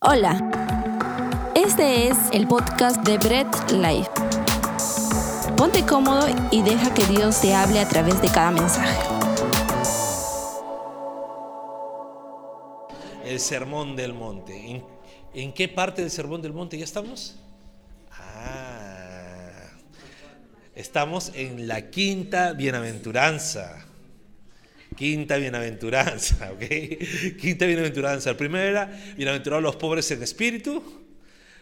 Hola, este es el podcast de Bread Life. Ponte cómodo y deja que Dios te hable a través de cada mensaje. El sermón del monte. ¿En, en qué parte del sermón del monte ya estamos? Ah, estamos en la quinta bienaventuranza. Quinta bienaventuranza, ¿ok? Quinta bienaventuranza. El primero era bienaventurados los pobres en espíritu,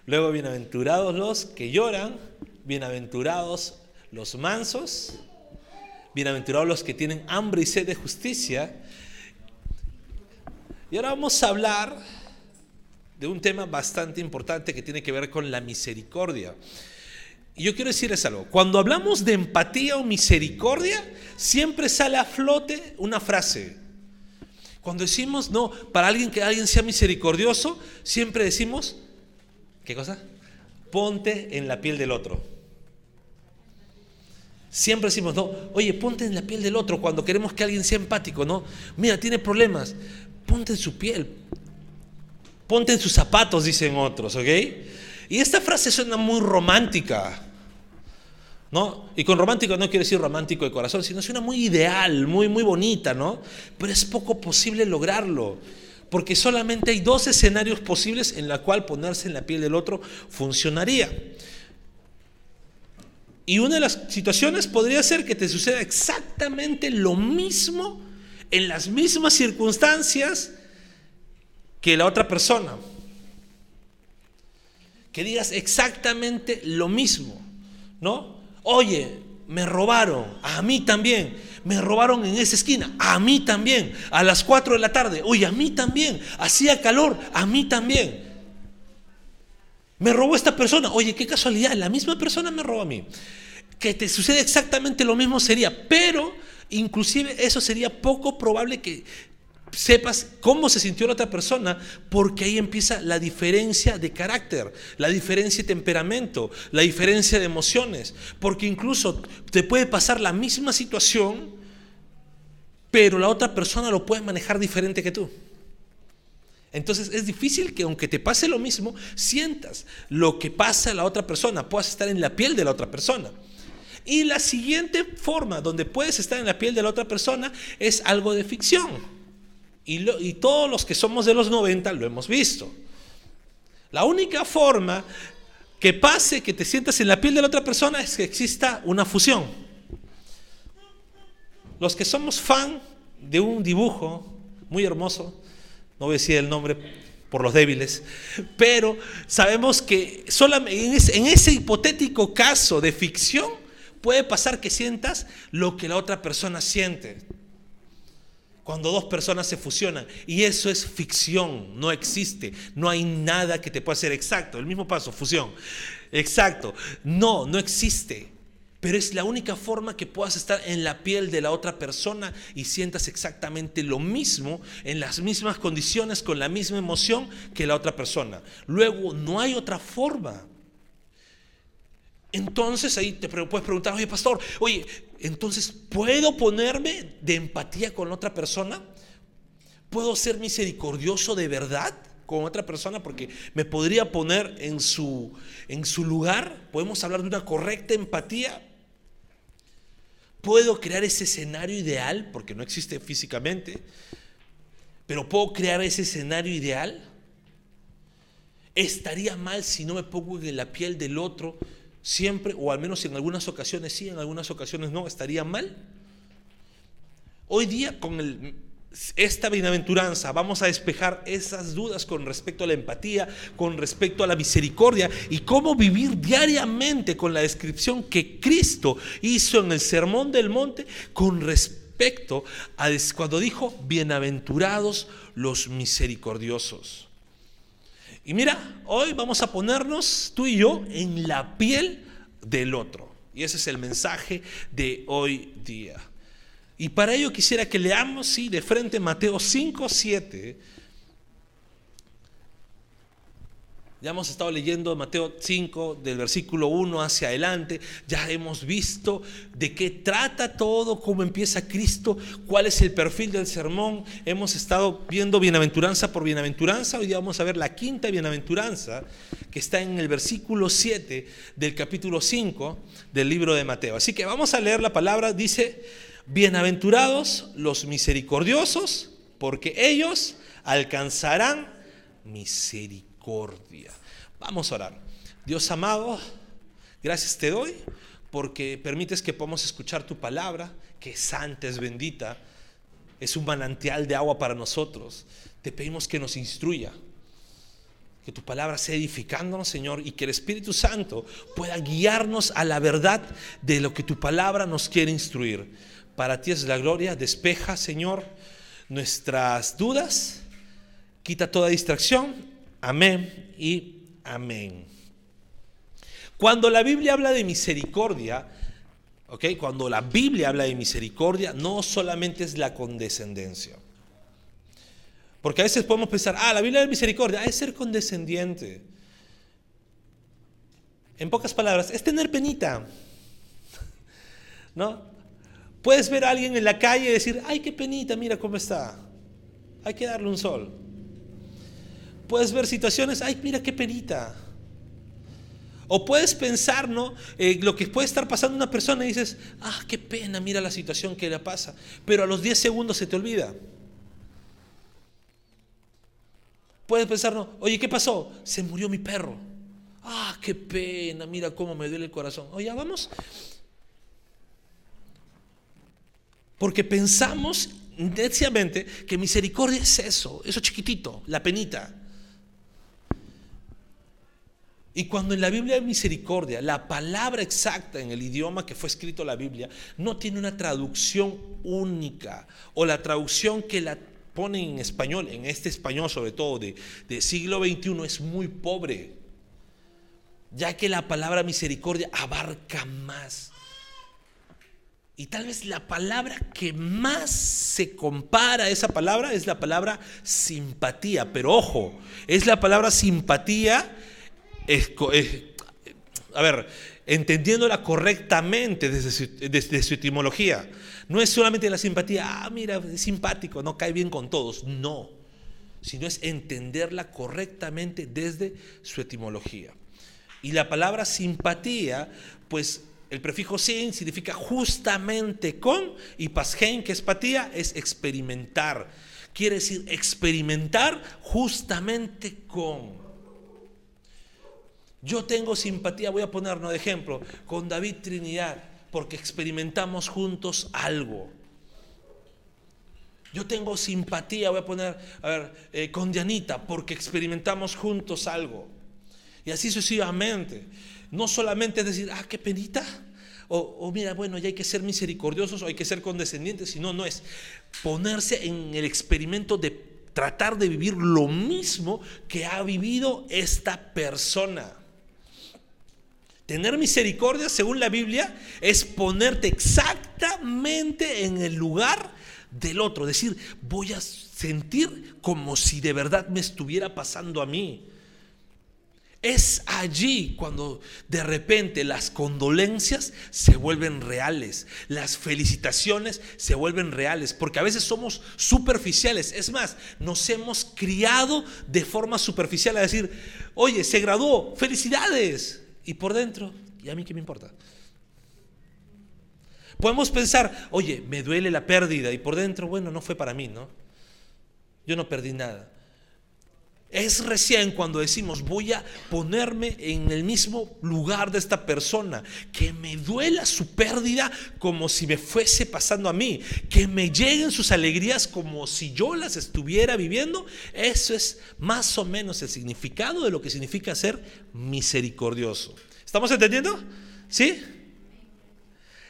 luego bienaventurados los que lloran, bienaventurados los mansos, bienaventurados los que tienen hambre y sed de justicia. Y ahora vamos a hablar de un tema bastante importante que tiene que ver con la misericordia. Y yo quiero decirles algo, cuando hablamos de empatía o misericordia, siempre sale a flote una frase. Cuando decimos, no, para alguien que alguien sea misericordioso, siempre decimos, ¿qué cosa? Ponte en la piel del otro. Siempre decimos, no, oye, ponte en la piel del otro cuando queremos que alguien sea empático, ¿no? Mira, tiene problemas, ponte en su piel, ponte en sus zapatos, dicen otros, ¿ok? Y esta frase suena muy romántica. ¿No? Y con romántico no quiero decir romántico de corazón, sino suena muy ideal, muy, muy bonita, ¿no? Pero es poco posible lograrlo, porque solamente hay dos escenarios posibles en la cual ponerse en la piel del otro funcionaría. Y una de las situaciones podría ser que te suceda exactamente lo mismo en las mismas circunstancias que la otra persona. Que digas exactamente lo mismo, ¿no? Oye, me robaron, a mí también. Me robaron en esa esquina, a mí también. A las 4 de la tarde, oye, a mí también. Hacía calor, a mí también. Me robó esta persona, oye, qué casualidad, la misma persona me robó a mí. Que te sucede exactamente lo mismo sería, pero inclusive eso sería poco probable que sepas cómo se sintió la otra persona, porque ahí empieza la diferencia de carácter, la diferencia de temperamento, la diferencia de emociones, porque incluso te puede pasar la misma situación, pero la otra persona lo puede manejar diferente que tú. Entonces es difícil que aunque te pase lo mismo, sientas lo que pasa a la otra persona, puedas estar en la piel de la otra persona. Y la siguiente forma donde puedes estar en la piel de la otra persona es algo de ficción. Y, todos los que somos de los 90 lo hemos visto. La única forma que pase que te sientas en la piel de la otra persona es que exista una fusión. Los que somos fan de un dibujo muy hermoso, no voy a decir el nombre por los débiles, pero sabemos que solamente en ese hipotético caso de ficción puede pasar que sientas lo que la otra persona siente cuando dos personas se fusionan. Y eso es ficción, no existe. No hay nada que te pueda hacer exacto. El mismo paso, fusión. Exacto. No, no existe. Pero es la única forma que puedas estar en la piel de la otra persona y sientas exactamente lo mismo, en las mismas condiciones, con la misma emoción que la otra persona. Luego, no hay otra forma. Entonces ahí te puedes preguntar, oye pastor, oye, entonces ¿puedo ponerme de empatía con otra persona? ¿Puedo ser misericordioso de verdad con otra persona? Porque me podría poner en su, en su lugar. ¿Podemos hablar de una correcta empatía? ¿Puedo crear ese escenario ideal? Porque no existe físicamente. Pero ¿puedo crear ese escenario ideal? ¿Estaría mal si no me pongo en la piel del otro? Siempre, o al menos en algunas ocasiones sí, en algunas ocasiones no, estaría mal. Hoy día con esta bienaventuranza vamos a despejar esas dudas con respecto a la empatía, con respecto a la misericordia y cómo vivir diariamente con la descripción que Cristo hizo en el Sermón del Monte con respecto a cuando dijo, bienaventurados los misericordiosos. Y mira, hoy vamos a ponernos tú y yo en la piel del otro. Y ese es el mensaje de hoy día. Y para ello quisiera que leamos, sí, de frente Mateo 5, 7. Ya hemos estado leyendo Mateo 5, del versículo 1 hacia adelante. Ya hemos visto de qué trata todo, cómo empieza Cristo, cuál es el perfil del sermón. Hemos estado viendo bienaventuranza por bienaventuranza. Hoy día vamos a ver la quinta bienaventuranza que está en el versículo 7 del capítulo 5 del libro de Mateo. Así que vamos a leer la palabra. Dice, bienaventurados los misericordiosos, porque ellos alcanzarán misericordia. Vamos a orar. Dios amado, gracias te doy porque permites que podamos escuchar tu palabra, que santa, es bendita, es un manantial de agua para nosotros. Te pedimos que nos instruya, que tu palabra sea edificándonos, Señor, y que el Espíritu Santo pueda guiarnos a la verdad de lo que tu palabra nos quiere instruir. Para ti es la gloria, despeja, Señor, nuestras dudas quita toda distracción. Amén y amén. Cuando la Biblia habla de misericordia, ¿ok? Cuando la Biblia habla de misericordia, no solamente es la condescendencia. Porque a veces podemos pensar, ah, la Biblia de misericordia es ser condescendiente. En pocas palabras, es tener penita. ¿No? Puedes ver a alguien en la calle y decir, ay, qué penita, mira cómo está. Hay que darle un sol. Puedes ver situaciones, ay, mira qué penita. O puedes pensar, ¿no? Eh, lo que puede estar pasando una persona y dices, ah, qué pena, mira la situación que le pasa. Pero a los 10 segundos se te olvida. Puedes pensar, ¿no? Oye, ¿qué pasó? Se murió mi perro. Ah, qué pena, mira cómo me duele el corazón. Oye, vamos. Porque pensamos neciamente que misericordia es eso, eso chiquitito, la penita. Y cuando en la Biblia hay misericordia, la palabra exacta en el idioma que fue escrito la Biblia no tiene una traducción única o la traducción que la ponen en español, en este español sobre todo de, de siglo XXI es muy pobre, ya que la palabra misericordia abarca más. Y tal vez la palabra que más se compara a esa palabra es la palabra simpatía. Pero ojo, es la palabra simpatía a ver, entendiéndola correctamente desde su, etimología. No es solamente la simpatía, ah, mira, es simpático, no cae bien con todos. No, sino es entenderla correctamente desde su etimología. Y la palabra simpatía, pues el prefijo sin significa justamente con, y pasgen, que es patía, es experimentar. Quiere decir experimentar justamente con. Yo tengo simpatía, voy a ponernos de ejemplo, con David Trinidad, porque experimentamos juntos algo. Yo tengo simpatía, voy a poner, a ver, eh, con Dianita, porque experimentamos juntos algo. Y así sucesivamente. No solamente es decir, ah, qué penita. O, o, mira, bueno, ya hay que ser misericordiosos o hay que ser condescendientes, sino no es ponerse en el experimento de tratar de vivir lo mismo que ha vivido esta persona. Tener misericordia, según la Biblia, es ponerte exactamente en el lugar del otro. Decir, voy a sentir como si de verdad me estuviera pasando a mí. Es allí cuando de repente las condolencias se vuelven reales, las felicitaciones se vuelven reales, porque a veces somos superficiales. Es más, nos hemos criado de forma superficial a decir, oye, se graduó, felicidades. Y por dentro, ¿y a mí qué me importa? Podemos pensar, oye, me duele la pérdida y por dentro, bueno, no fue para mí, ¿no? Yo no perdí nada. Es recién cuando decimos voy a ponerme en el mismo lugar de esta persona, que me duela su pérdida como si me fuese pasando a mí, que me lleguen sus alegrías como si yo las estuviera viviendo. Eso es más o menos el significado de lo que significa ser misericordioso. ¿Estamos entendiendo? ¿Sí?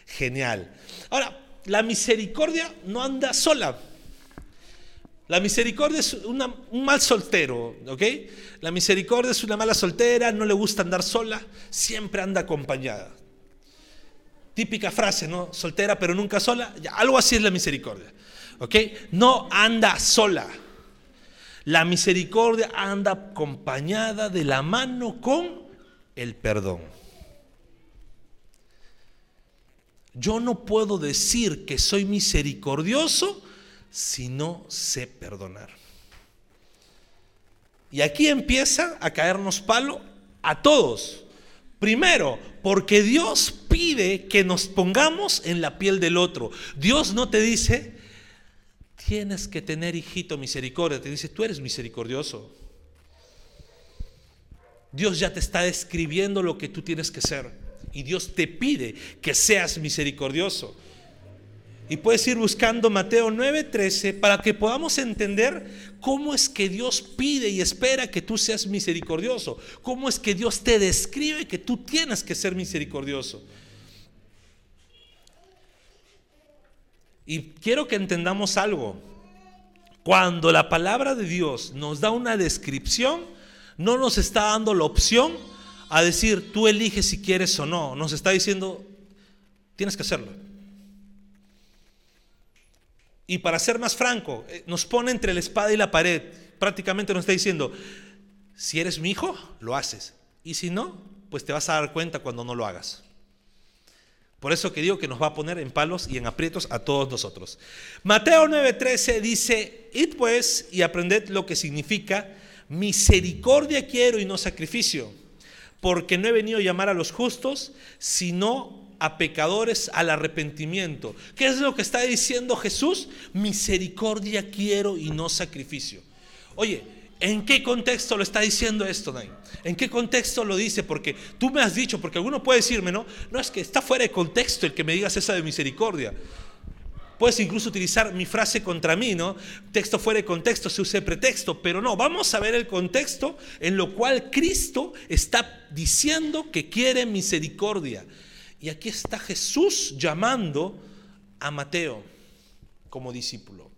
Genial. Ahora, la misericordia no anda sola. La misericordia es un mal soltero, ¿ok? La misericordia es una mala soltera, no le gusta andar sola, siempre anda acompañada. Típica frase, ¿no? Soltera pero nunca sola. Algo así es la misericordia, ¿ok? No anda sola. La misericordia anda acompañada de la mano con el perdón. Yo no puedo decir que soy misericordioso si no sé perdonar. Y aquí empieza a caernos palo a todos. Primero, porque Dios pide que nos pongamos en la piel del otro. Dios no te dice, tienes que tener hijito misericordia, te dice, tú eres misericordioso. Dios ya te está describiendo lo que tú tienes que ser. Y Dios te pide que seas misericordioso. Y puedes ir buscando Mateo 9:13 para que podamos entender cómo es que Dios pide y espera que tú seas misericordioso. Cómo es que Dios te describe que tú tienes que ser misericordioso. Y quiero que entendamos algo. Cuando la palabra de Dios nos da una descripción, no nos está dando la opción a decir, tú eliges si quieres o no. Nos está diciendo, tienes que hacerlo. Y para ser más franco, eh, nos pone entre la espada y la pared. Prácticamente nos está diciendo, si eres mi hijo, lo haces. Y si no, pues te vas a dar cuenta cuando no lo hagas. Por eso que digo que nos va a poner en palos y en aprietos a todos nosotros. Mateo 9:13 dice, id pues y aprended lo que significa misericordia quiero y no sacrificio, porque no he venido a llamar a los justos, sino a pecadores al arrepentimiento. ¿Qué es lo que está diciendo Jesús? Misericordia quiero y no sacrificio. Oye, ¿en qué contexto lo está diciendo esto, Nay? ¿En qué contexto lo dice? Porque tú me has dicho, porque alguno puede decirme, no, no es que está fuera de contexto el que me digas esa de misericordia. Puedes incluso utilizar mi frase contra mí, ¿no? Texto fuera de contexto, se use pretexto, pero no, vamos a ver el contexto en lo cual Cristo está diciendo que quiere misericordia. Y aquí está Jesús llamando a Mateo como discípulo.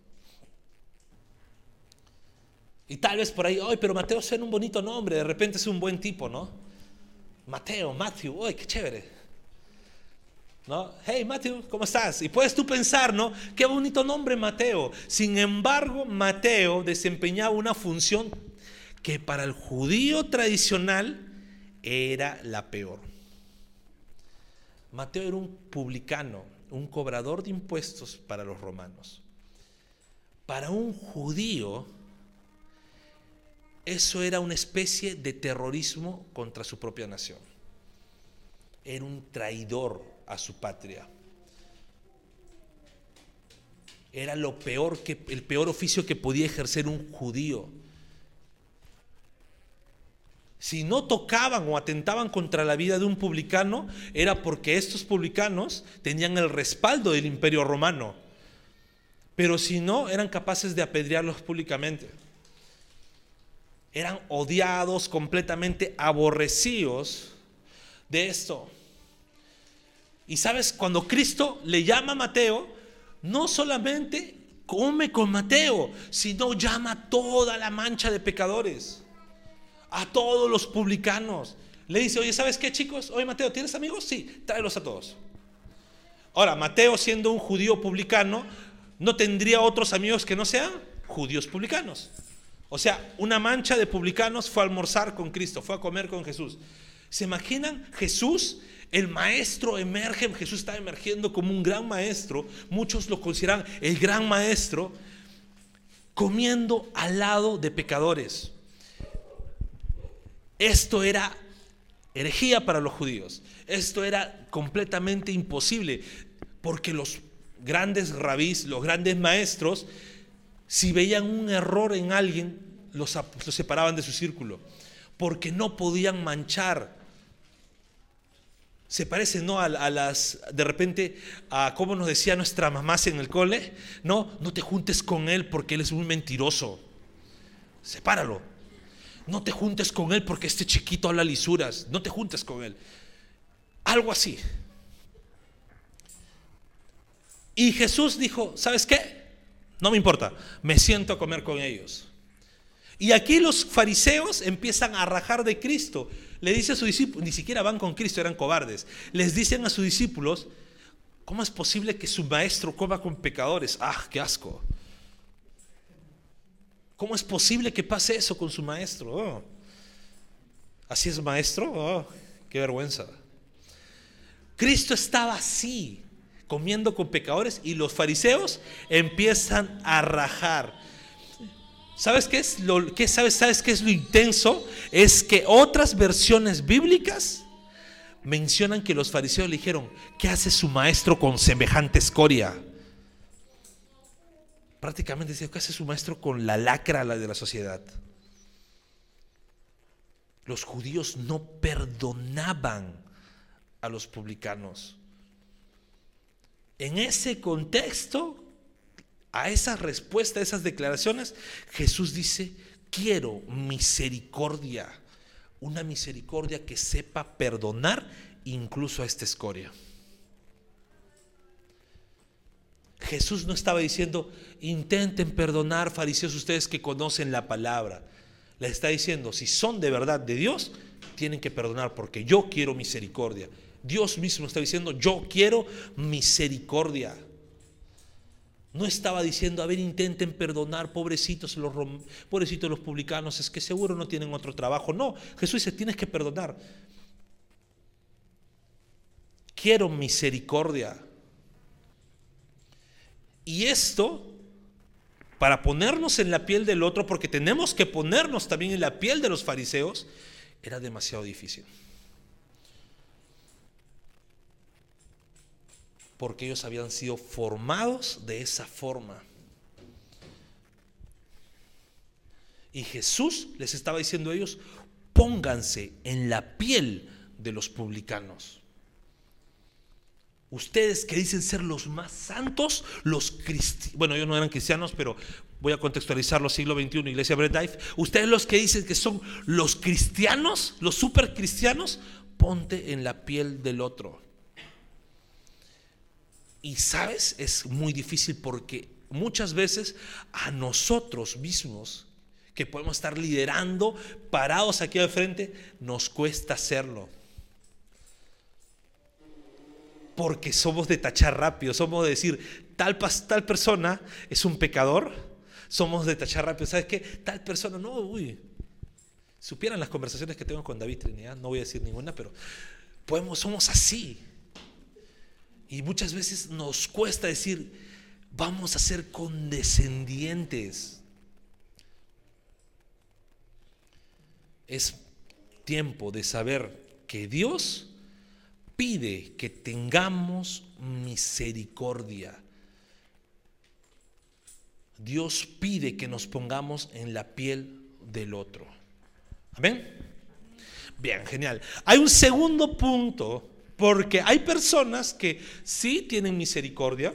Y tal vez por ahí, ay, pero Mateo suena un bonito nombre, de repente es un buen tipo, ¿no? Mateo, Matthew, ¡ay, qué chévere! ¿No? Hey Mateo, ¿cómo estás? Y puedes tú pensar, ¿no? Qué bonito nombre Mateo. Sin embargo, Mateo desempeñaba una función que para el judío tradicional era la peor. Mateo era un publicano, un cobrador de impuestos para los romanos. Para un judío, eso era una especie de terrorismo contra su propia nación. Era un traidor a su patria. Era lo peor que el peor oficio que podía ejercer un judío. Si no tocaban o atentaban contra la vida de un publicano, era porque estos publicanos tenían el respaldo del imperio romano. Pero si no, eran capaces de apedrearlos públicamente. Eran odiados, completamente aborrecidos de esto. Y sabes, cuando Cristo le llama a Mateo, no solamente come con Mateo, sino llama a toda la mancha de pecadores a todos los publicanos. Le dice, oye, ¿sabes qué chicos? Oye Mateo, ¿tienes amigos? Sí, tráelos a todos. Ahora, Mateo siendo un judío publicano, no tendría otros amigos que no sean judíos publicanos. O sea, una mancha de publicanos fue a almorzar con Cristo, fue a comer con Jesús. ¿Se imaginan Jesús? El maestro emerge, Jesús está emergiendo como un gran maestro, muchos lo consideran el gran maestro, comiendo al lado de pecadores. Esto era herejía para los judíos. Esto era completamente imposible, porque los grandes rabís, los grandes maestros, si veían un error en alguien, los, separaban de su círculo, porque no podían manchar. Se parece, ¿no? A, las, de repente, a cómo nos decía nuestra mamá en el cole, no, no te juntes con él porque él es muy mentiroso. Sepáralo. No te juntes con él porque este chiquito habla lisuras. No te juntes con él. Algo así. Y Jesús dijo, ¿sabes qué? No me importa, me siento a comer con ellos. Y aquí los fariseos empiezan a rajar de Cristo. Le dice a sus discípulos, ni siquiera van con Cristo, eran cobardes. Les dicen a sus discípulos, ¿cómo es posible que su maestro coma con pecadores? Ah, qué asco. ¿Cómo es posible que pase eso con su maestro? Oh. ¿Así es maestro? Oh, qué vergüenza. Cristo estaba así, comiendo con pecadores y los fariseos empiezan a rajar. ¿Sabes qué es lo qué sabes, sabes qué es lo intenso? Es que otras versiones bíblicas mencionan que los fariseos le dijeron, ¿qué hace su maestro con semejante escoria? Prácticamente decía, ¿qué hace su maestro con la lacra de la sociedad? Los judíos no perdonaban a los publicanos. En ese contexto, a esa respuesta, a esas declaraciones, Jesús dice, quiero misericordia, una misericordia que sepa perdonar incluso a esta escoria. Jesús no estaba diciendo, intenten perdonar, fariseos, ustedes que conocen la palabra. Le está diciendo, si son de verdad de Dios, tienen que perdonar porque yo quiero misericordia. Dios mismo está diciendo, yo quiero misericordia. No estaba diciendo, a ver, intenten perdonar, pobrecitos los, pobrecitos los publicanos, es que seguro no tienen otro trabajo. No, Jesús dice, tienes que perdonar. Quiero misericordia. Y esto, para ponernos en la piel del otro, porque tenemos que ponernos también en la piel de los fariseos, era demasiado difícil. porque ellos habían sido formados de esa forma. Y Jesús les estaba diciendo a ellos, pónganse en la piel de los publicanos. Ustedes que dicen ser los más santos, los cristianos, bueno, ellos no eran cristianos, pero voy a contextualizarlo siglo XXI, Iglesia Bread. Ustedes los que dicen que son los cristianos, los super cristianos, ponte en la piel del otro. Y sabes, es muy difícil porque muchas veces a nosotros mismos, que podemos estar liderando, parados aquí al frente, nos cuesta hacerlo. Porque somos de tachar rápido, somos de decir, tal, tal persona es un pecador, somos de tachar rápido. ¿Sabes qué? Tal persona, no, uy. Supieran las conversaciones que tengo con David Trinidad, no voy a decir ninguna, pero podemos, somos así. Y muchas veces nos cuesta decir, vamos a ser condescendientes. Es tiempo de saber que Dios pide que tengamos misericordia. Dios pide que nos pongamos en la piel del otro. Amén. Bien, genial. Hay un segundo punto porque hay personas que sí tienen misericordia,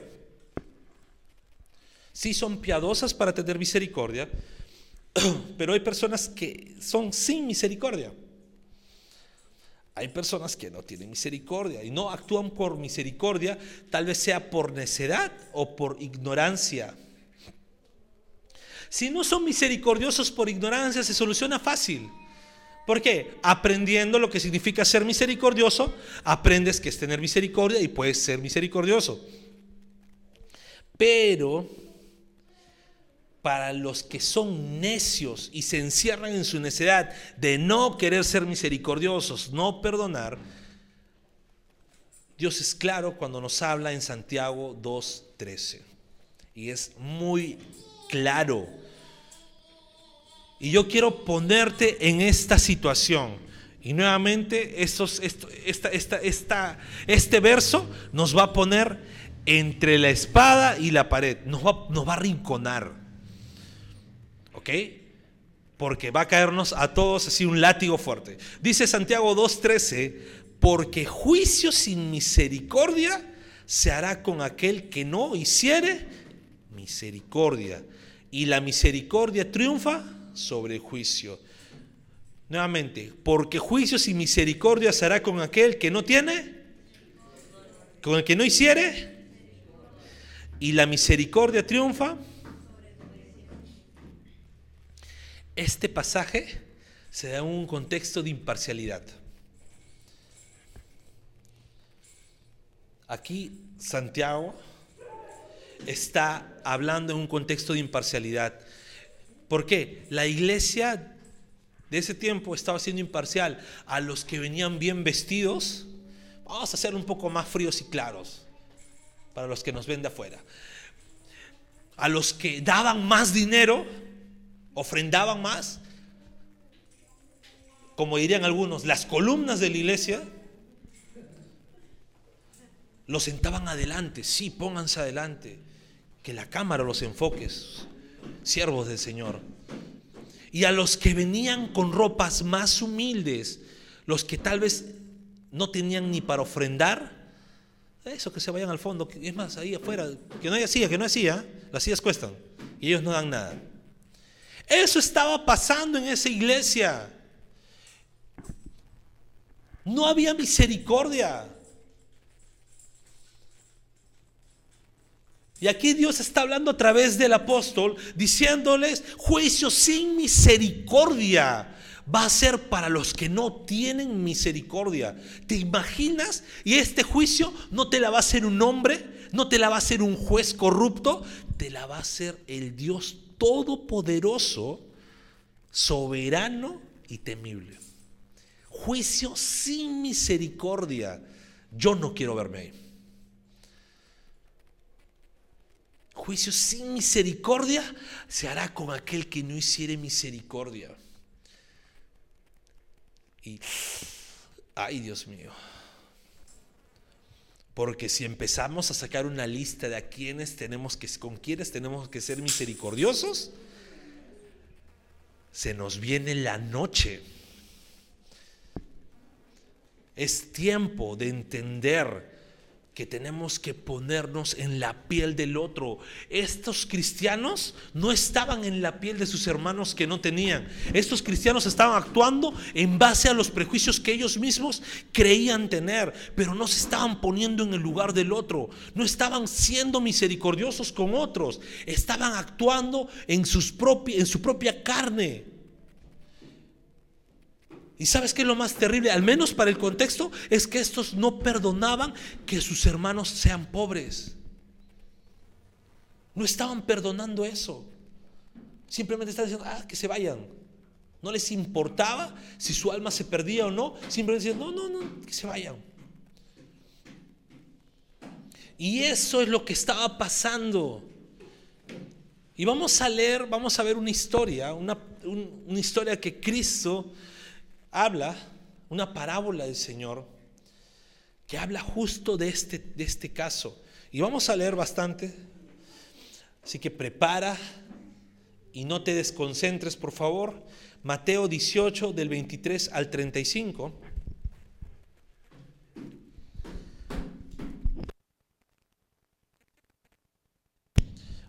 sí son piadosas para tener misericordia, pero hay personas que son sin misericordia. Hay personas que no tienen misericordia y no actúan por misericordia, tal vez sea por necedad o por ignorancia. Si no son misericordiosos por ignorancia, se soluciona fácil. ¿Por qué? Aprendiendo lo que significa ser misericordioso, aprendes que es tener misericordia y puedes ser misericordioso. Pero para los que son necios y se encierran en su necedad de no querer ser misericordiosos, no perdonar, Dios es claro cuando nos habla en Santiago 2.13. Y es muy claro y yo quiero ponerte en esta situación. Y nuevamente estos, esta, esta, este verso nos va a poner entre la espada y la pared. Nos va, nos va a rinconar. Porque va a caernos a todos así un látigo fuerte. Dice Santiago 2.13, porque juicio sin misericordia se hará con aquel que no hiciere misericordia. Y la misericordia triunfa sobre juicio. Nuevamente, porque juicios y misericordia se hará con aquel que no tiene, con el que no hiciere, y la misericordia triunfa. Este pasaje se da en un contexto de imparcialidad. Aquí Santiago está hablando en un contexto de imparcialidad. ¿Por qué? La iglesia de ese tiempo estaba siendo imparcial. A los que venían bien vestidos, vamos a ser un poco más fríos y claros para los que nos ven de afuera. A los que daban más dinero, ofrendaban más, como dirían algunos, las columnas de la iglesia, los sentaban adelante, sí, pónganse adelante, que la cámara los enfoques, siervos del Señor. Y a los que venían con ropas más humildes, los que tal vez no tenían ni para ofrendar, eso que se vayan al fondo, es más, ahí afuera, que no haya silla, que no haya silla, las sillas cuestan y ellos no dan nada. Eso estaba pasando en esa iglesia. No había misericordia. Y aquí Dios está hablando a través del apóstol, diciéndoles, juicio sin misericordia va a ser para los que no tienen misericordia. ¿Te imaginas? Y este juicio no te la va a hacer un hombre, no te la va a hacer un juez corrupto, te la va a hacer el Dios todopoderoso, soberano y temible. Juicio sin misericordia. Yo no quiero verme ahí. Juicio sin misericordia se hará con aquel que no hiciere misericordia. Y, ay Dios mío. Porque si empezamos a sacar una lista de a quienes tenemos que, con quienes tenemos que ser misericordiosos, se nos viene la noche. Es tiempo de entender que tenemos que ponernos en la piel del otro. Estos cristianos no estaban en la piel de sus hermanos que no tenían. Estos cristianos estaban actuando en base a los prejuicios que ellos mismos creían tener, pero no se estaban poniendo en el lugar del otro. No estaban siendo misericordiosos con otros. Estaban actuando en, sus en su propia carne. ¿Y sabes qué es lo más terrible? Al menos para el contexto, es que estos no perdonaban que sus hermanos sean pobres. No estaban perdonando eso. Simplemente estaban diciendo, ah, que se vayan. No les importaba si su alma se perdía o no. Simplemente decían, no, no, no, que se vayan. Y eso es lo que estaba pasando. Y vamos a leer, vamos a ver una historia, una, una historia que Cristo habla una parábola del Señor que habla justo de este, de este caso. Y vamos a leer bastante. Así que prepara y no te desconcentres, por favor. Mateo 18 del 23 al 35.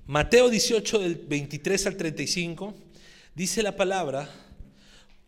Mateo 18 del 23 al 35 dice la palabra,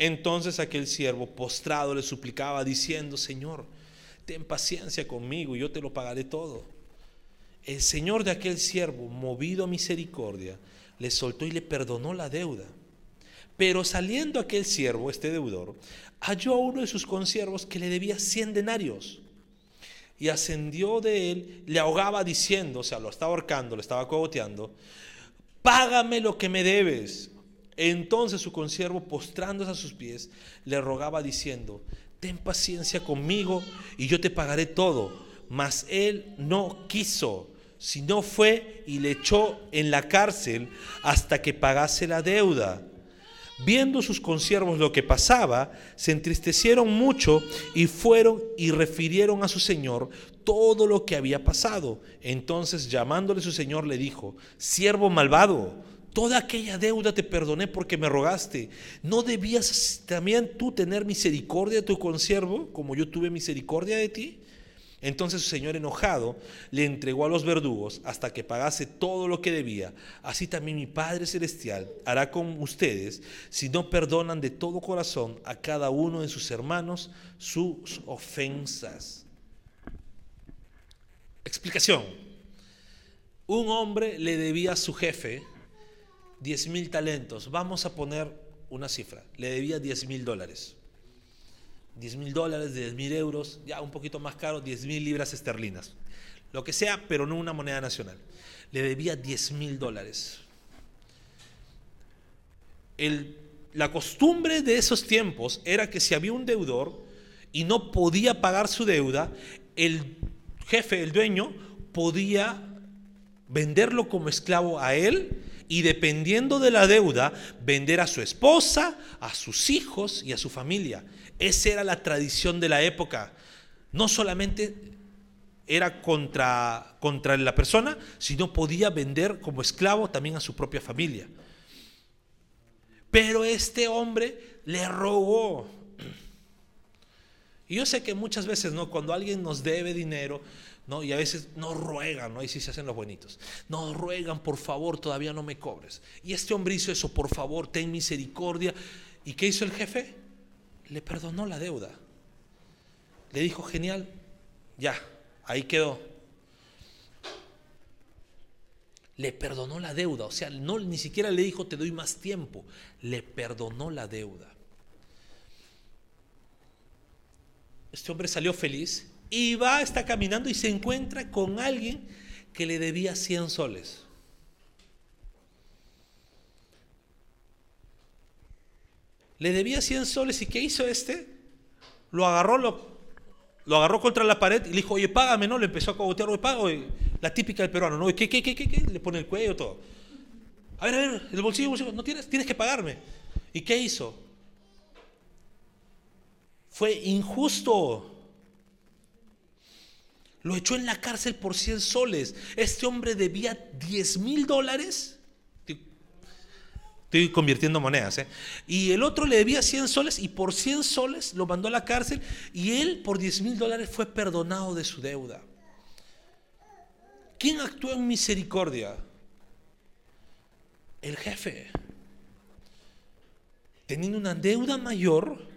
Entonces aquel siervo postrado le suplicaba diciendo, Señor, ten paciencia conmigo, yo te lo pagaré todo. El Señor de aquel siervo, movido a misericordia, le soltó y le perdonó la deuda. Pero saliendo aquel siervo, este deudor, halló a uno de sus consiervos que le debía cien denarios. Y ascendió de él, le ahogaba diciendo, o sea, lo estaba ahorcando, le estaba cogoteando, págame lo que me debes. Entonces su consiervo, postrándose a sus pies, le rogaba diciendo, ten paciencia conmigo y yo te pagaré todo. Mas él no quiso, sino fue y le echó en la cárcel hasta que pagase la deuda. Viendo sus consiervos lo que pasaba, se entristecieron mucho y fueron y refirieron a su señor todo lo que había pasado. Entonces llamándole su señor le dijo, siervo malvado, Toda aquella deuda te perdoné porque me rogaste. ¿No debías también tú tener misericordia de tu consiervo, como yo tuve misericordia de ti? Entonces su señor enojado le entregó a los verdugos hasta que pagase todo lo que debía. Así también mi Padre Celestial hará con ustedes si no perdonan de todo corazón a cada uno de sus hermanos sus ofensas. Explicación. Un hombre le debía a su jefe 10 mil talentos. Vamos a poner una cifra. Le debía 10 mil dólares. 10 mil dólares, 10 mil euros, ya un poquito más caro, 10 mil libras esterlinas. Lo que sea, pero no una moneda nacional. Le debía 10 mil dólares. la costumbre de esos tiempos era que si había un deudor y no podía pagar su deuda, el jefe, el dueño, podía venderlo como esclavo a él y dependiendo de la deuda, vender a su esposa, a sus hijos y a su familia. Esa era la tradición de la época. No solamente era contra, contra la persona, sino podía vender como esclavo también a su propia familia. Pero este hombre le rogó. Y yo sé que muchas veces, ¿no? Cuando alguien nos debe dinero, ¿no? Y a veces nos ruegan, ¿no? Si se hacen los buenitos. Nos ruegan, por favor, todavía no me cobres. Y este hombre hizo eso, por favor, ten misericordia. ¿Y qué hizo el jefe? le perdonó la deuda. Le dijo, genial, ya, ahí quedó. Le perdonó la deuda, o sea, no, ni siquiera le dijo, te doy más tiempo, le perdonó la deuda. Este hombre salió feliz y va, está caminando y se encuentra con alguien que le debía 100 soles. Le debía 100 soles y ¿qué hizo este? Lo agarró, lo, lo agarró contra la pared y le dijo, oye, págame, ¿no? Le empezó a cogotear, oye, pago, la típica del peruano, ¿no? ¿Qué, qué, qué, qué, qué? Le pone el cuello, todo. A ver, a ver, el bolsillo, el bolsillo, no tienes, tienes que pagarme. ¿Y qué hizo? Fue injusto. Lo echó en la cárcel por 100 soles. Este hombre debía 10 mil dólares Estoy convirtiendo monedas. ¿eh? Y el otro le debía 100 soles y por 100 soles lo mandó a la cárcel y él por 10 mil dólares fue perdonado de su deuda. ¿Quién actuó en misericordia? El jefe. Teniendo una deuda mayor,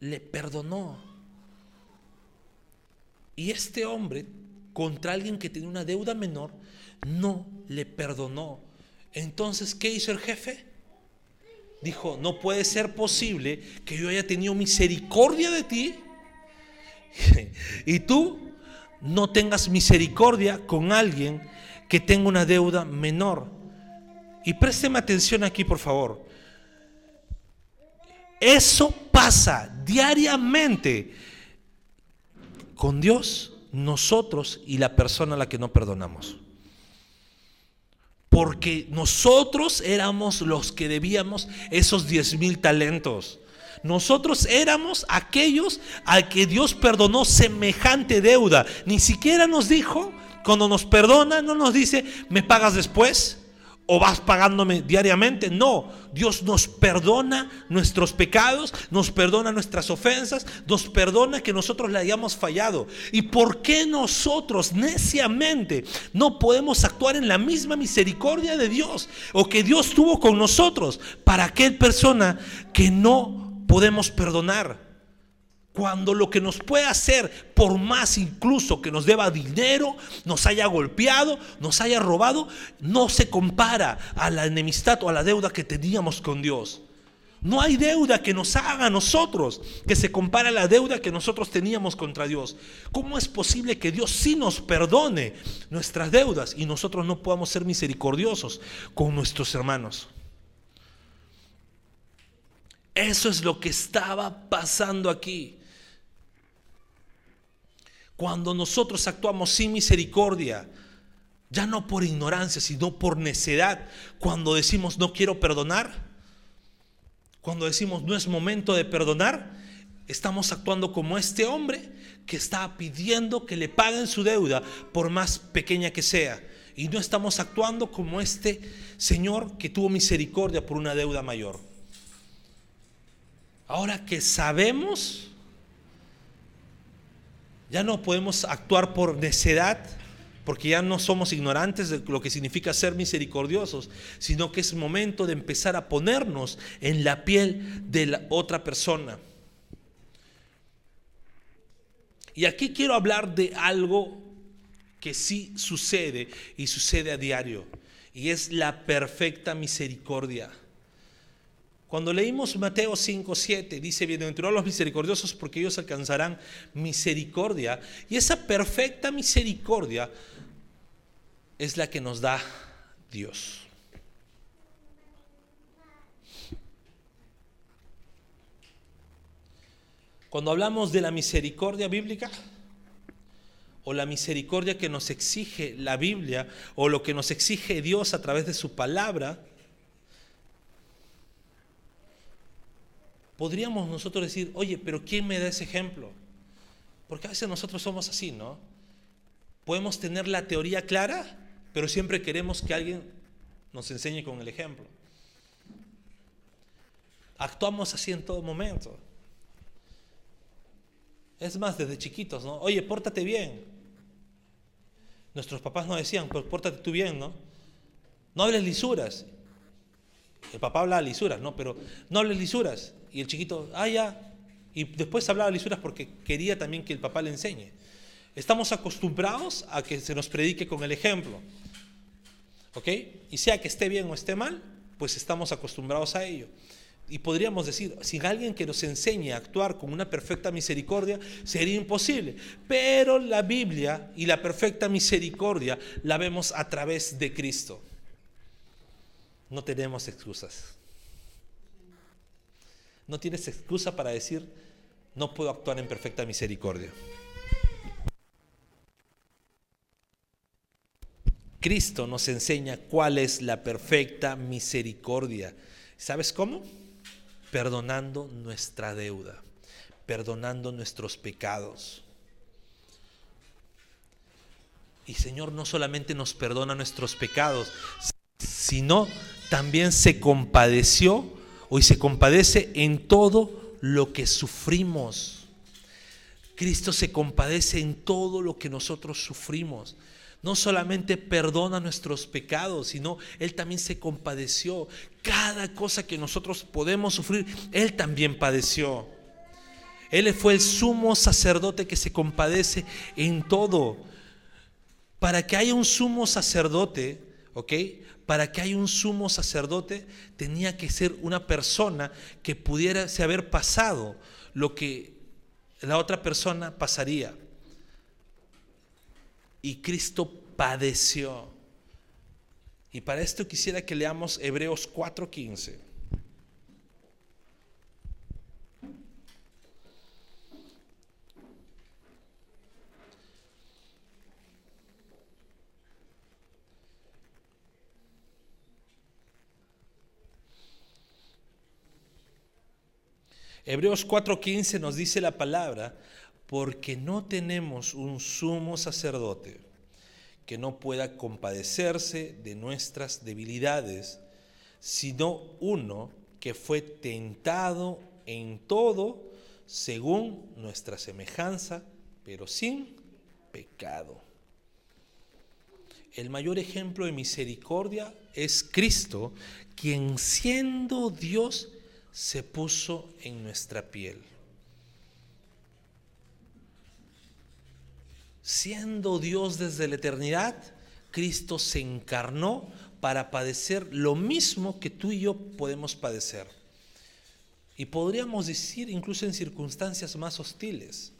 le perdonó. Y este hombre, contra alguien que tenía una deuda menor, no le perdonó. Entonces, ¿qué hizo el jefe? dijo, no puede ser posible que yo haya tenido misericordia de ti y tú no tengas misericordia con alguien que tenga una deuda menor. Y présteme atención aquí, por favor. Eso pasa diariamente con Dios, nosotros y la persona a la que no perdonamos porque nosotros éramos los que debíamos esos 10 mil talentos. Nosotros éramos aquellos a que Dios perdonó semejante deuda. Ni siquiera nos dijo, cuando nos perdona, no nos dice, me pagas después o vas pagándome diariamente. No, Dios nos perdona nuestros pecados, nos perdona nuestras ofensas, nos perdona que nosotros le hayamos fallado. ¿Y por qué nosotros neciamente no podemos actuar en la misma misericordia de Dios o que Dios tuvo con nosotros para aquel persona que no podemos perdonar? Cuando lo que nos puede hacer, por más incluso que nos deba dinero, nos haya golpeado, nos haya robado, no se compara a la enemistad o a la deuda que teníamos con Dios. No hay deuda que nos haga a nosotros que se compara a la deuda que nosotros teníamos contra Dios. ¿Cómo es posible que Dios sí nos perdone nuestras deudas y nosotros no podamos ser misericordiosos con nuestros hermanos? Eso es lo que estaba pasando aquí. Cuando nosotros actuamos sin misericordia, ya no por ignorancia, sino por necedad, cuando decimos no quiero perdonar, cuando decimos no es momento de perdonar, estamos actuando como este hombre que está pidiendo que le paguen su deuda por más pequeña que sea. Y no estamos actuando como este Señor que tuvo misericordia por una deuda mayor. Ahora que sabemos Ya no podemos actuar por necedad, porque ya no somos ignorantes de lo que significa ser misericordiosos, sino que es momento de empezar a ponernos en la piel de la otra persona. Y aquí quiero hablar de algo que sí sucede y sucede a diario, y es la perfecta misericordia. Cuando leímos Mateo 5, 7, dice, bienaventurados los misericordiosos porque ellos alcanzarán misericordia. Y esa perfecta misericordia es la que nos da Dios. Cuando hablamos de la misericordia bíblica, o la misericordia que nos exige la Biblia, o lo que nos exige Dios a través de su palabra, podríamos nosotros decir, oye, pero ¿quién me da ese ejemplo? Porque a veces nosotros somos así, ¿no? Podemos tener la teoría clara, pero siempre queremos que alguien nos enseñe con el ejemplo. Actuamos así en todo momento. Es más, desde chiquitos, ¿no? Oye, pórtate bien. Nuestros papás nos decían, pues pórtate tú bien, ¿no? No hables lisuras. El papá hablaba lisuras, ¿no? Pero no hables lisuras. Y el chiquito, ah, ya. Y después hablaba lisuras porque quería también que el papá le enseñe. Estamos acostumbrados a que se nos predique con el ejemplo. ¿Ok? Y sea que esté bien o esté mal, pues estamos acostumbrados a ello. Y podríamos decir, sin alguien que nos enseñe a actuar con una perfecta misericordia, sería imposible. Pero la Biblia y la perfecta misericordia la vemos a través de Cristo. No tenemos excusas. No tienes excusa para decir, no puedo actuar en perfecta misericordia. Cristo nos enseña cuál es la perfecta misericordia. ¿Sabes cómo? Perdonando nuestra deuda, perdonando nuestros pecados. Y Señor no solamente nos perdona nuestros pecados, sino también se compadeció hoy se compadece en todo lo que sufrimos. Cristo se compadece en todo lo que nosotros sufrimos no solamente perdona nuestros pecados, sino Él también se compadeció. Cada cosa que nosotros podemos sufrir, Él también padeció. Él fue el sumo sacerdote que se compadece en todo. Para que haya un sumo sacerdote, ¿ok? Para que haya un sumo sacerdote, tenía que ser una persona que pudiera haber pasado lo que la otra persona pasaría y Cristo padeció. Y para esto quisiera que leamos Hebreos 4:15. Hebreos 4:15 nos dice la palabra, porque no tenemos un sumo sacerdote que no pueda compadecerse de nuestras debilidades, sino uno que fue tentado en todo según nuestra semejanza, pero sin pecado. El mayor ejemplo de misericordia es Cristo, quien siendo Dios se puso en nuestra piel. Siendo Dios desde la eternidad, Cristo se encarnó para padecer lo mismo que tú y yo podemos padecer. Y podríamos decir incluso en circunstancias más hostiles.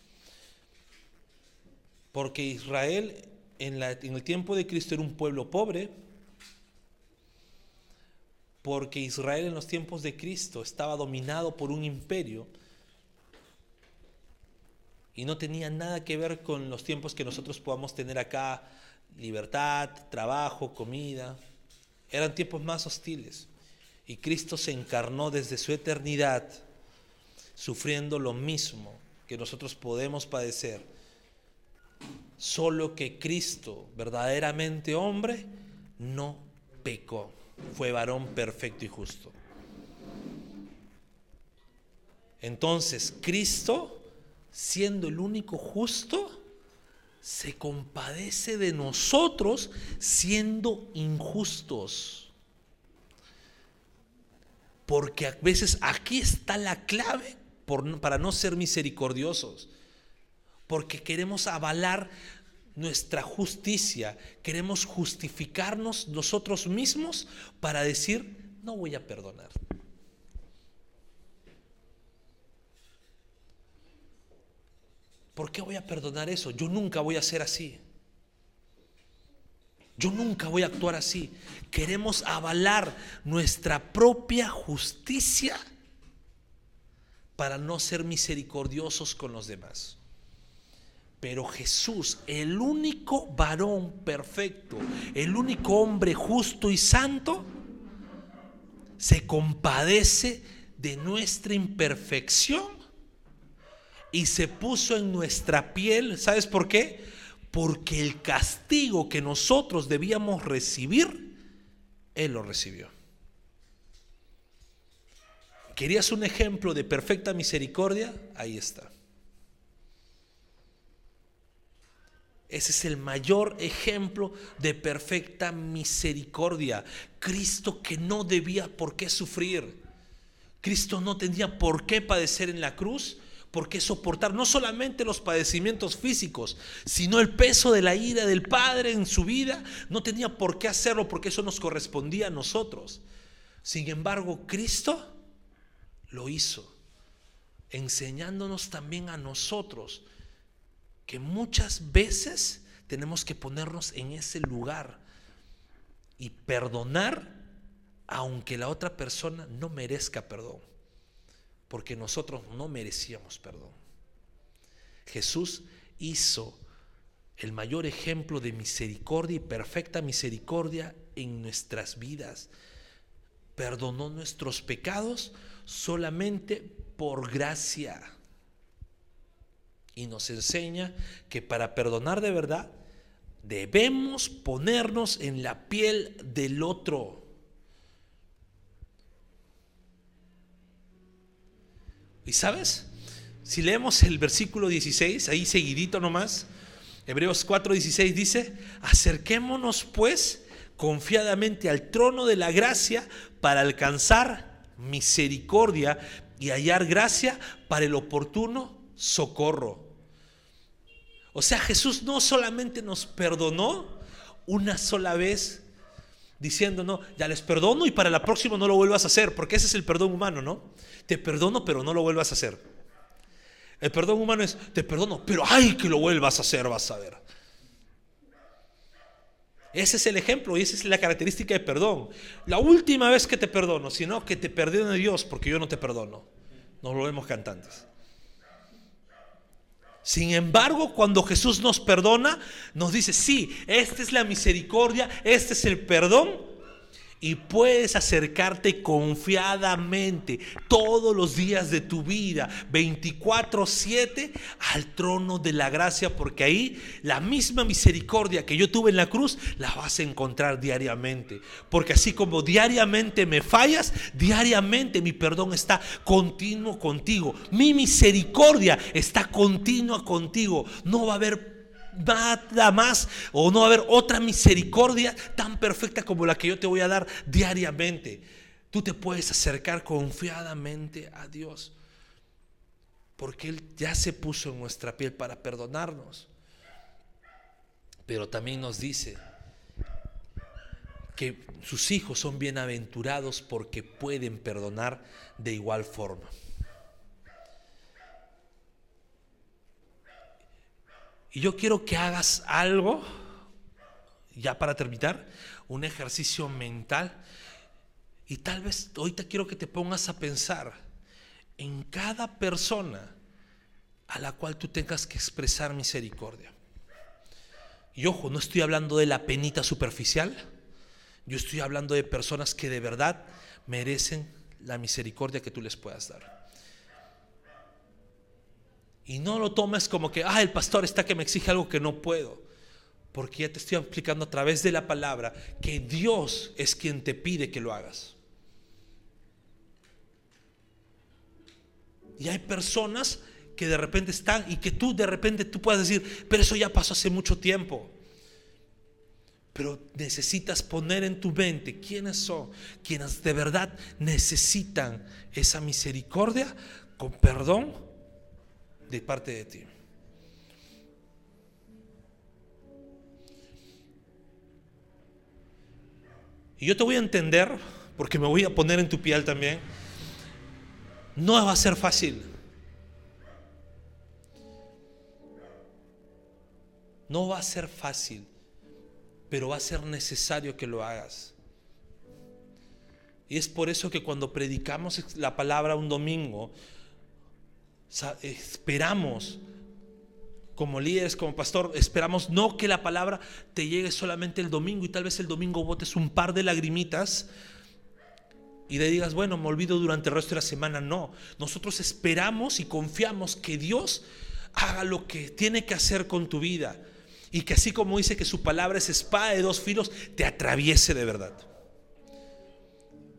Porque Israel en, el tiempo de Cristo era un pueblo pobre. Porque Israel en los tiempos de Cristo estaba dominado por un imperio y no tenía nada que ver con los tiempos que nosotros podamos tener acá, libertad, trabajo, comida. Eran tiempos más hostiles. Y Cristo se encarnó desde su eternidad, sufriendo lo mismo que nosotros podemos padecer. Solo que Cristo, verdaderamente hombre, no pecó. Fue varón perfecto y justo. Entonces, Cristo siendo el único justo, se compadece de nosotros siendo injustos. Porque a veces aquí está la clave para no ser misericordiosos. Porque queremos avalar nuestra justicia, queremos justificarnos nosotros mismos para decir, no voy a perdonar. ¿Por qué voy a perdonar eso? Yo nunca voy a ser así. Yo nunca voy a actuar así. Queremos avalar nuestra propia justicia para no ser misericordiosos con los demás. Pero Jesús, el único varón perfecto, el único hombre justo y santo, se compadece de nuestra imperfección y se puso en nuestra piel. ¿Sabes por qué? Porque el castigo que nosotros debíamos recibir, Él lo recibió. ¿Querías un ejemplo de perfecta misericordia? Ahí está. Ese es el mayor ejemplo de perfecta misericordia. Cristo que no debía por qué sufrir. Cristo no tenía por qué padecer en la cruz por qué soportar no solamente los padecimientos físicos, sino el peso de la ira del Padre en su vida. No tenía por qué hacerlo porque eso nos correspondía a nosotros. Sin embargo, Cristo lo hizo, enseñándonos también a nosotros que muchas veces tenemos que ponernos en ese lugar y perdonar aunque la otra persona no merezca perdón porque nosotros no merecíamos perdón. Jesús hizo el mayor ejemplo de misericordia y perfecta misericordia en nuestras vidas. Perdonó nuestros pecados solamente por gracia. Y nos enseña que para perdonar de verdad debemos ponernos en la piel del otro. ¿Y sabes? Si leemos el versículo 16, ahí seguidito nomás, Hebreos 4:16 dice, acerquémonos pues confiadamente al trono de la gracia para alcanzar misericordia y hallar gracia para el oportuno socorro. O sea, Jesús no solamente nos perdonó una sola vez, diciendo, no, ya les perdono y para la próxima no lo vuelvas a hacer, porque ese es el perdón humano, ¿no? Te perdono, pero no lo vuelvas a hacer. El perdón humano es, te perdono, pero ay que lo vuelvas a hacer, vas a ver. Ese es el ejemplo y esa es la característica de perdón. La última vez que te perdono, sino que te perdone Dios porque yo no te perdono. Nos lo vemos cantantes. Sin embargo, cuando Jesús nos perdona, nos dice, sí, esta es la misericordia, este es el perdón y puedes acercarte confiadamente todos los días de tu vida, 24/7, al trono de la gracia, porque ahí la misma misericordia que yo tuve en la cruz, la vas a encontrar diariamente. Porque así como diariamente me fallas, diariamente mi perdón está continuo contigo. Mi misericordia está continua contigo. No va a haber nada más o no va a haber otra misericordia tan perfecta como la que yo te voy a dar diariamente. Tú te puedes acercar confiadamente a Dios porque Él ya se puso en nuestra piel para perdonarnos. Pero también nos dice que sus hijos son bienaventurados porque pueden perdonar de igual forma. Y yo quiero que hagas algo, ya para terminar, un ejercicio mental. Y tal vez ahorita quiero que te pongas a pensar en cada persona a la cual tú tengas que expresar misericordia. Y ojo, no estoy hablando de la penita superficial, yo estoy hablando de personas que de verdad merecen la misericordia que tú les puedas dar. Y no lo tomes como que, ah, el pastor está que me exige algo que no puedo. Porque ya te estoy explicando a través de la palabra que Dios es quien te pide que lo hagas. Y hay personas que de repente están y que tú de repente tú puedas decir, pero eso ya pasó hace mucho tiempo. Pero necesitas poner en tu mente quiénes son, quienes de verdad necesitan esa misericordia con perdón de parte de ti. Y yo te voy a entender, porque me voy a poner en tu piel también. No va a ser fácil. No va a ser fácil, pero va a ser necesario que lo hagas. Y es por eso que cuando predicamos la palabra un domingo, esperamos como líderes, como pastor, esperamos no que la palabra te llegue solamente el domingo y tal vez el domingo botes un par de lagrimitas y le digas, bueno, me olvido durante el resto de la semana. No, nosotros esperamos y confiamos que Dios haga lo que tiene que hacer con tu vida y que así como dice que su palabra es espada de dos filos, te atraviese de verdad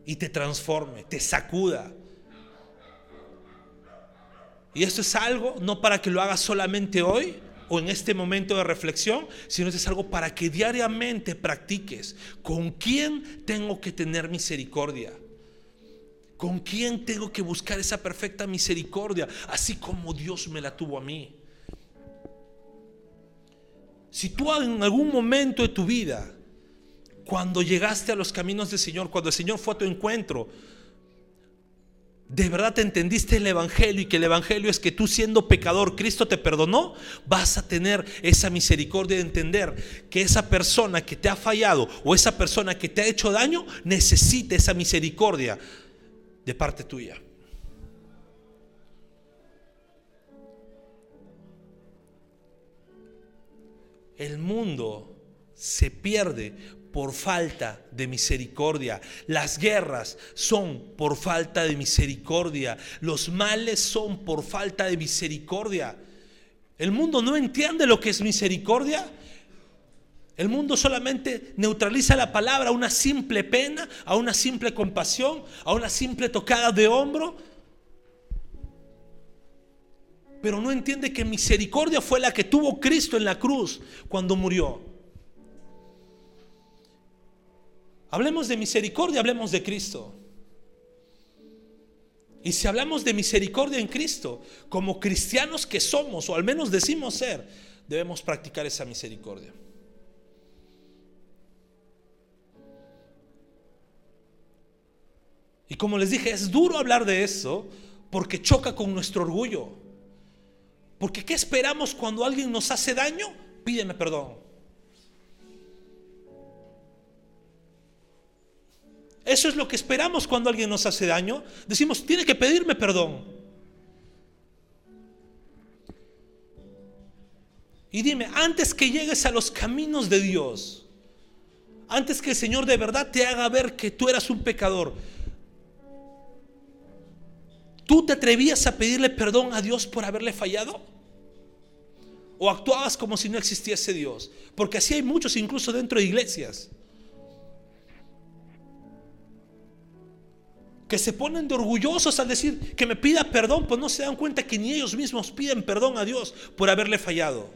y te transforme, te sacuda y esto es algo no para que lo hagas solamente hoy o en este momento de reflexión, sino es algo para que diariamente practiques. ¿Con quién tengo que tener misericordia? ¿Con quién tengo que buscar esa perfecta misericordia? Así como Dios me la tuvo a mí. Si tú en algún momento de tu vida, cuando llegaste a los caminos del Señor, cuando el Señor fue a tu encuentro, de verdad te entendiste el Evangelio y que el Evangelio es que tú siendo pecador, Cristo te perdonó, vas a tener esa misericordia de entender que esa persona que te ha fallado o esa persona que te ha hecho daño necesita esa misericordia de parte tuya. El mundo se pierde por falta de misericordia. Las guerras son por falta de misericordia. Los males son por falta de misericordia. El mundo no entiende lo que es misericordia. El mundo solamente neutraliza la palabra a una simple pena, a una simple compasión, a una simple tocada de hombro. Pero no entiende que misericordia fue la que tuvo Cristo en la cruz cuando murió. Hablemos de misericordia, hablemos de Cristo. Y si hablamos de misericordia en Cristo, como cristianos que somos, o al menos decimos ser, debemos practicar esa misericordia. Y como les dije, es duro hablar de eso porque choca con nuestro orgullo. Porque ¿qué esperamos cuando alguien nos hace daño? Pídeme perdón. Eso es lo que esperamos cuando alguien nos hace daño. Decimos, tiene que pedirme perdón. Y dime, antes que llegues a los caminos de Dios, antes que el Señor de verdad te haga ver que tú eras un pecador, ¿tú te atrevías a pedirle perdón a Dios por haberle fallado? ¿O actuabas como si no existiese Dios? Porque así hay muchos incluso dentro de iglesias. Que se ponen de orgullosos al decir que me pida perdón, pues no se dan cuenta que ni ellos mismos piden perdón a Dios por haberle fallado.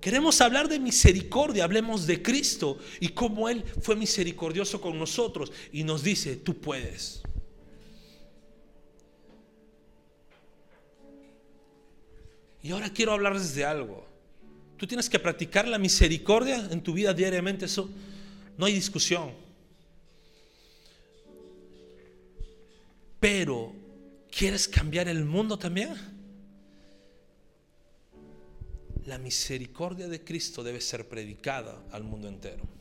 Queremos hablar de misericordia, hablemos de Cristo y cómo Él fue misericordioso con nosotros y nos dice, tú puedes. Y ahora quiero hablarles de algo. Tú tienes que practicar la misericordia en tu vida diariamente, eso no hay discusión. Pero, ¿quieres cambiar el mundo también? La misericordia de Cristo debe ser predicada al mundo entero.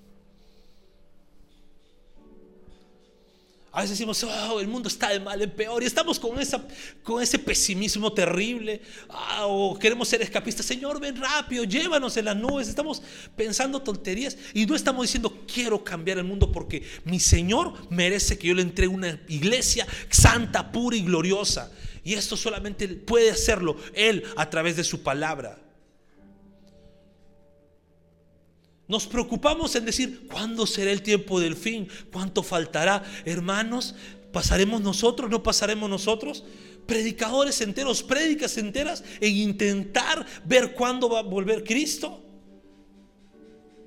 A veces decimos, oh, el mundo está de mal en peor y estamos con, esa, con ese pesimismo terrible. Ah, o queremos ser escapistas. Señor, ven rápido, llévanos en las nubes. Estamos pensando tonterías y no estamos diciendo, quiero cambiar el mundo porque mi Señor merece que yo le entregue una iglesia santa, pura y gloriosa. Y esto solamente puede hacerlo Él a través de su palabra. Nos preocupamos en decir, ¿cuándo será el tiempo del fin? ¿Cuánto faltará? Hermanos, ¿pasaremos nosotros? ¿No pasaremos nosotros? Predicadores enteros, prédicas enteras en intentar ver cuándo va a volver Cristo.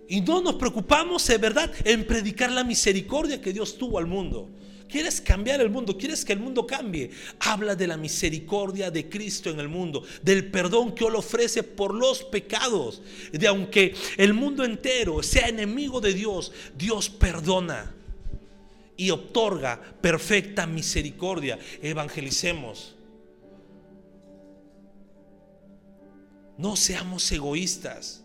Y no nos preocupamos, de verdad, en predicar la misericordia que Dios tuvo al mundo. ¿Quieres cambiar el mundo? ¿Quieres que el mundo cambie? Habla de la misericordia de Cristo en el mundo, del perdón que Él ofrece por los pecados. De aunque el mundo entero sea enemigo de Dios, Dios perdona y otorga perfecta misericordia. Evangelicemos. No seamos egoístas.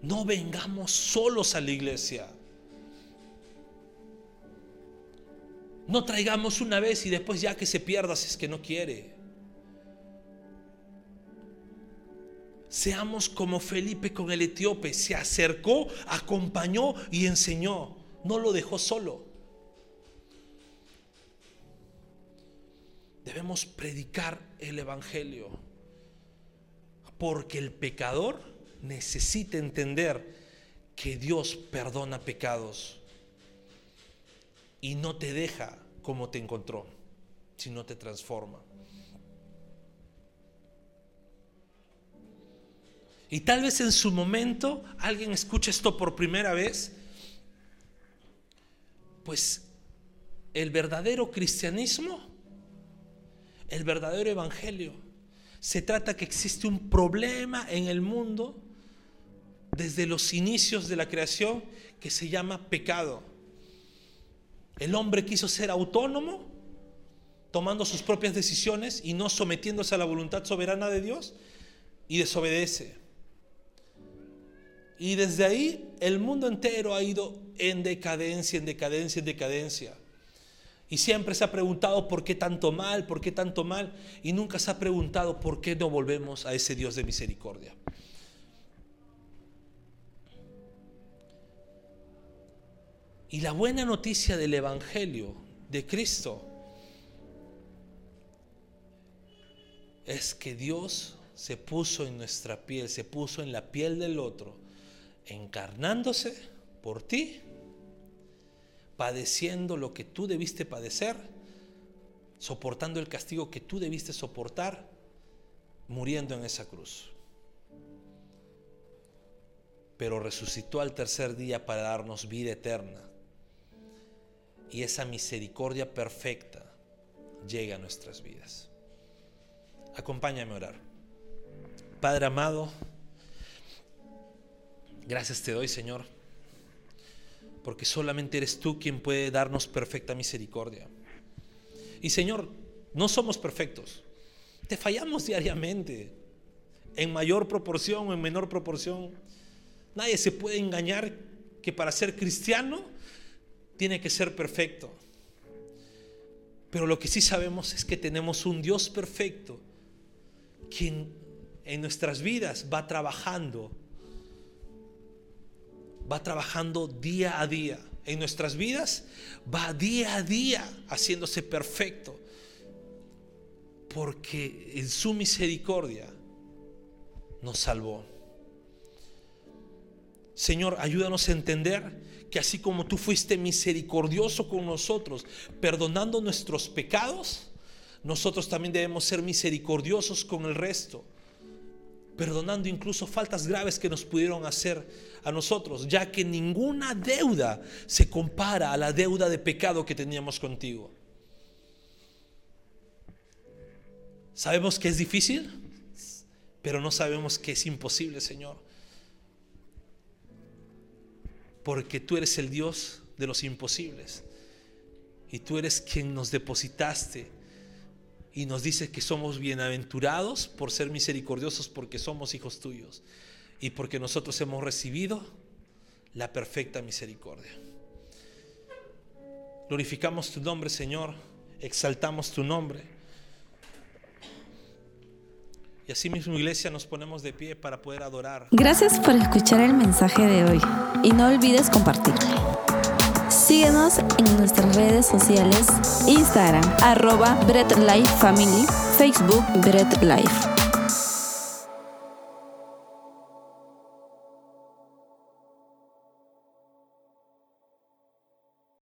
No vengamos solos a la iglesia. No traigamos una vez y después ya que se pierda si es que no quiere. Seamos como Felipe con el etíope. Se acercó, acompañó y enseñó. No lo dejó solo. Debemos predicar el Evangelio. Porque el pecador necesita entender que Dios perdona pecados y no te deja como te encontró, sino te transforma. Y tal vez en su momento alguien escuche esto por primera vez, pues el verdadero cristianismo, el verdadero evangelio, se trata que existe un problema en el mundo desde los inicios de la creación que se llama pecado. El hombre quiso ser autónomo, tomando sus propias decisiones y no sometiéndose a la voluntad soberana de Dios, y desobedece. Y desde ahí el mundo entero ha ido en decadencia, en decadencia, en decadencia. Y siempre se ha preguntado por qué tanto mal, por qué tanto mal, y nunca se ha preguntado por qué no volvemos a ese Dios de misericordia. Y la buena noticia del Evangelio de Cristo es que Dios se puso en nuestra piel, se puso en la piel del otro, encarnándose por ti, padeciendo lo que tú debiste padecer, soportando el castigo que tú debiste soportar, muriendo en esa cruz. Pero resucitó al tercer día para darnos vida eterna y esa misericordia perfecta llega a nuestras vidas. Acompáñame a orar. Padre amado, gracias te doy, Señor, porque solamente eres tú quien puede darnos perfecta misericordia. Y Señor, no somos perfectos. Te fallamos diariamente, en mayor proporción o en menor proporción. Nadie se puede engañar que para ser cristiano tiene que ser perfecto. Pero lo que sí sabemos es que tenemos un Dios perfecto quien en nuestras vidas va trabajando, va trabajando día a día. En nuestras vidas va día a día haciéndose perfecto. Porque en su misericordia nos salvó. Señor, ayúdanos a entender que así como tú fuiste misericordioso con nosotros, perdonando nuestros pecados, nosotros también debemos ser misericordiosos con el resto, perdonando incluso faltas graves que nos pudieron hacer a nosotros, ya que ninguna deuda se compara a la deuda de pecado que teníamos contigo. Sabemos que es difícil, pero no sabemos que es imposible, Señor porque tú eres el Dios de los imposibles. Y tú eres quien nos depositaste y nos dice que somos bienaventurados por ser misericordiosos porque somos hijos tuyos y porque nosotros hemos recibido la perfecta misericordia. Glorificamos tu nombre, Señor, exaltamos tu nombre. Y así mismo, iglesia, nos ponemos de pie para poder adorar. Gracias por escuchar el mensaje de hoy y no olvides compartirlo. Síguenos en nuestras redes sociales, Instagram, arroba Bread Life Family, Facebook Bread Life.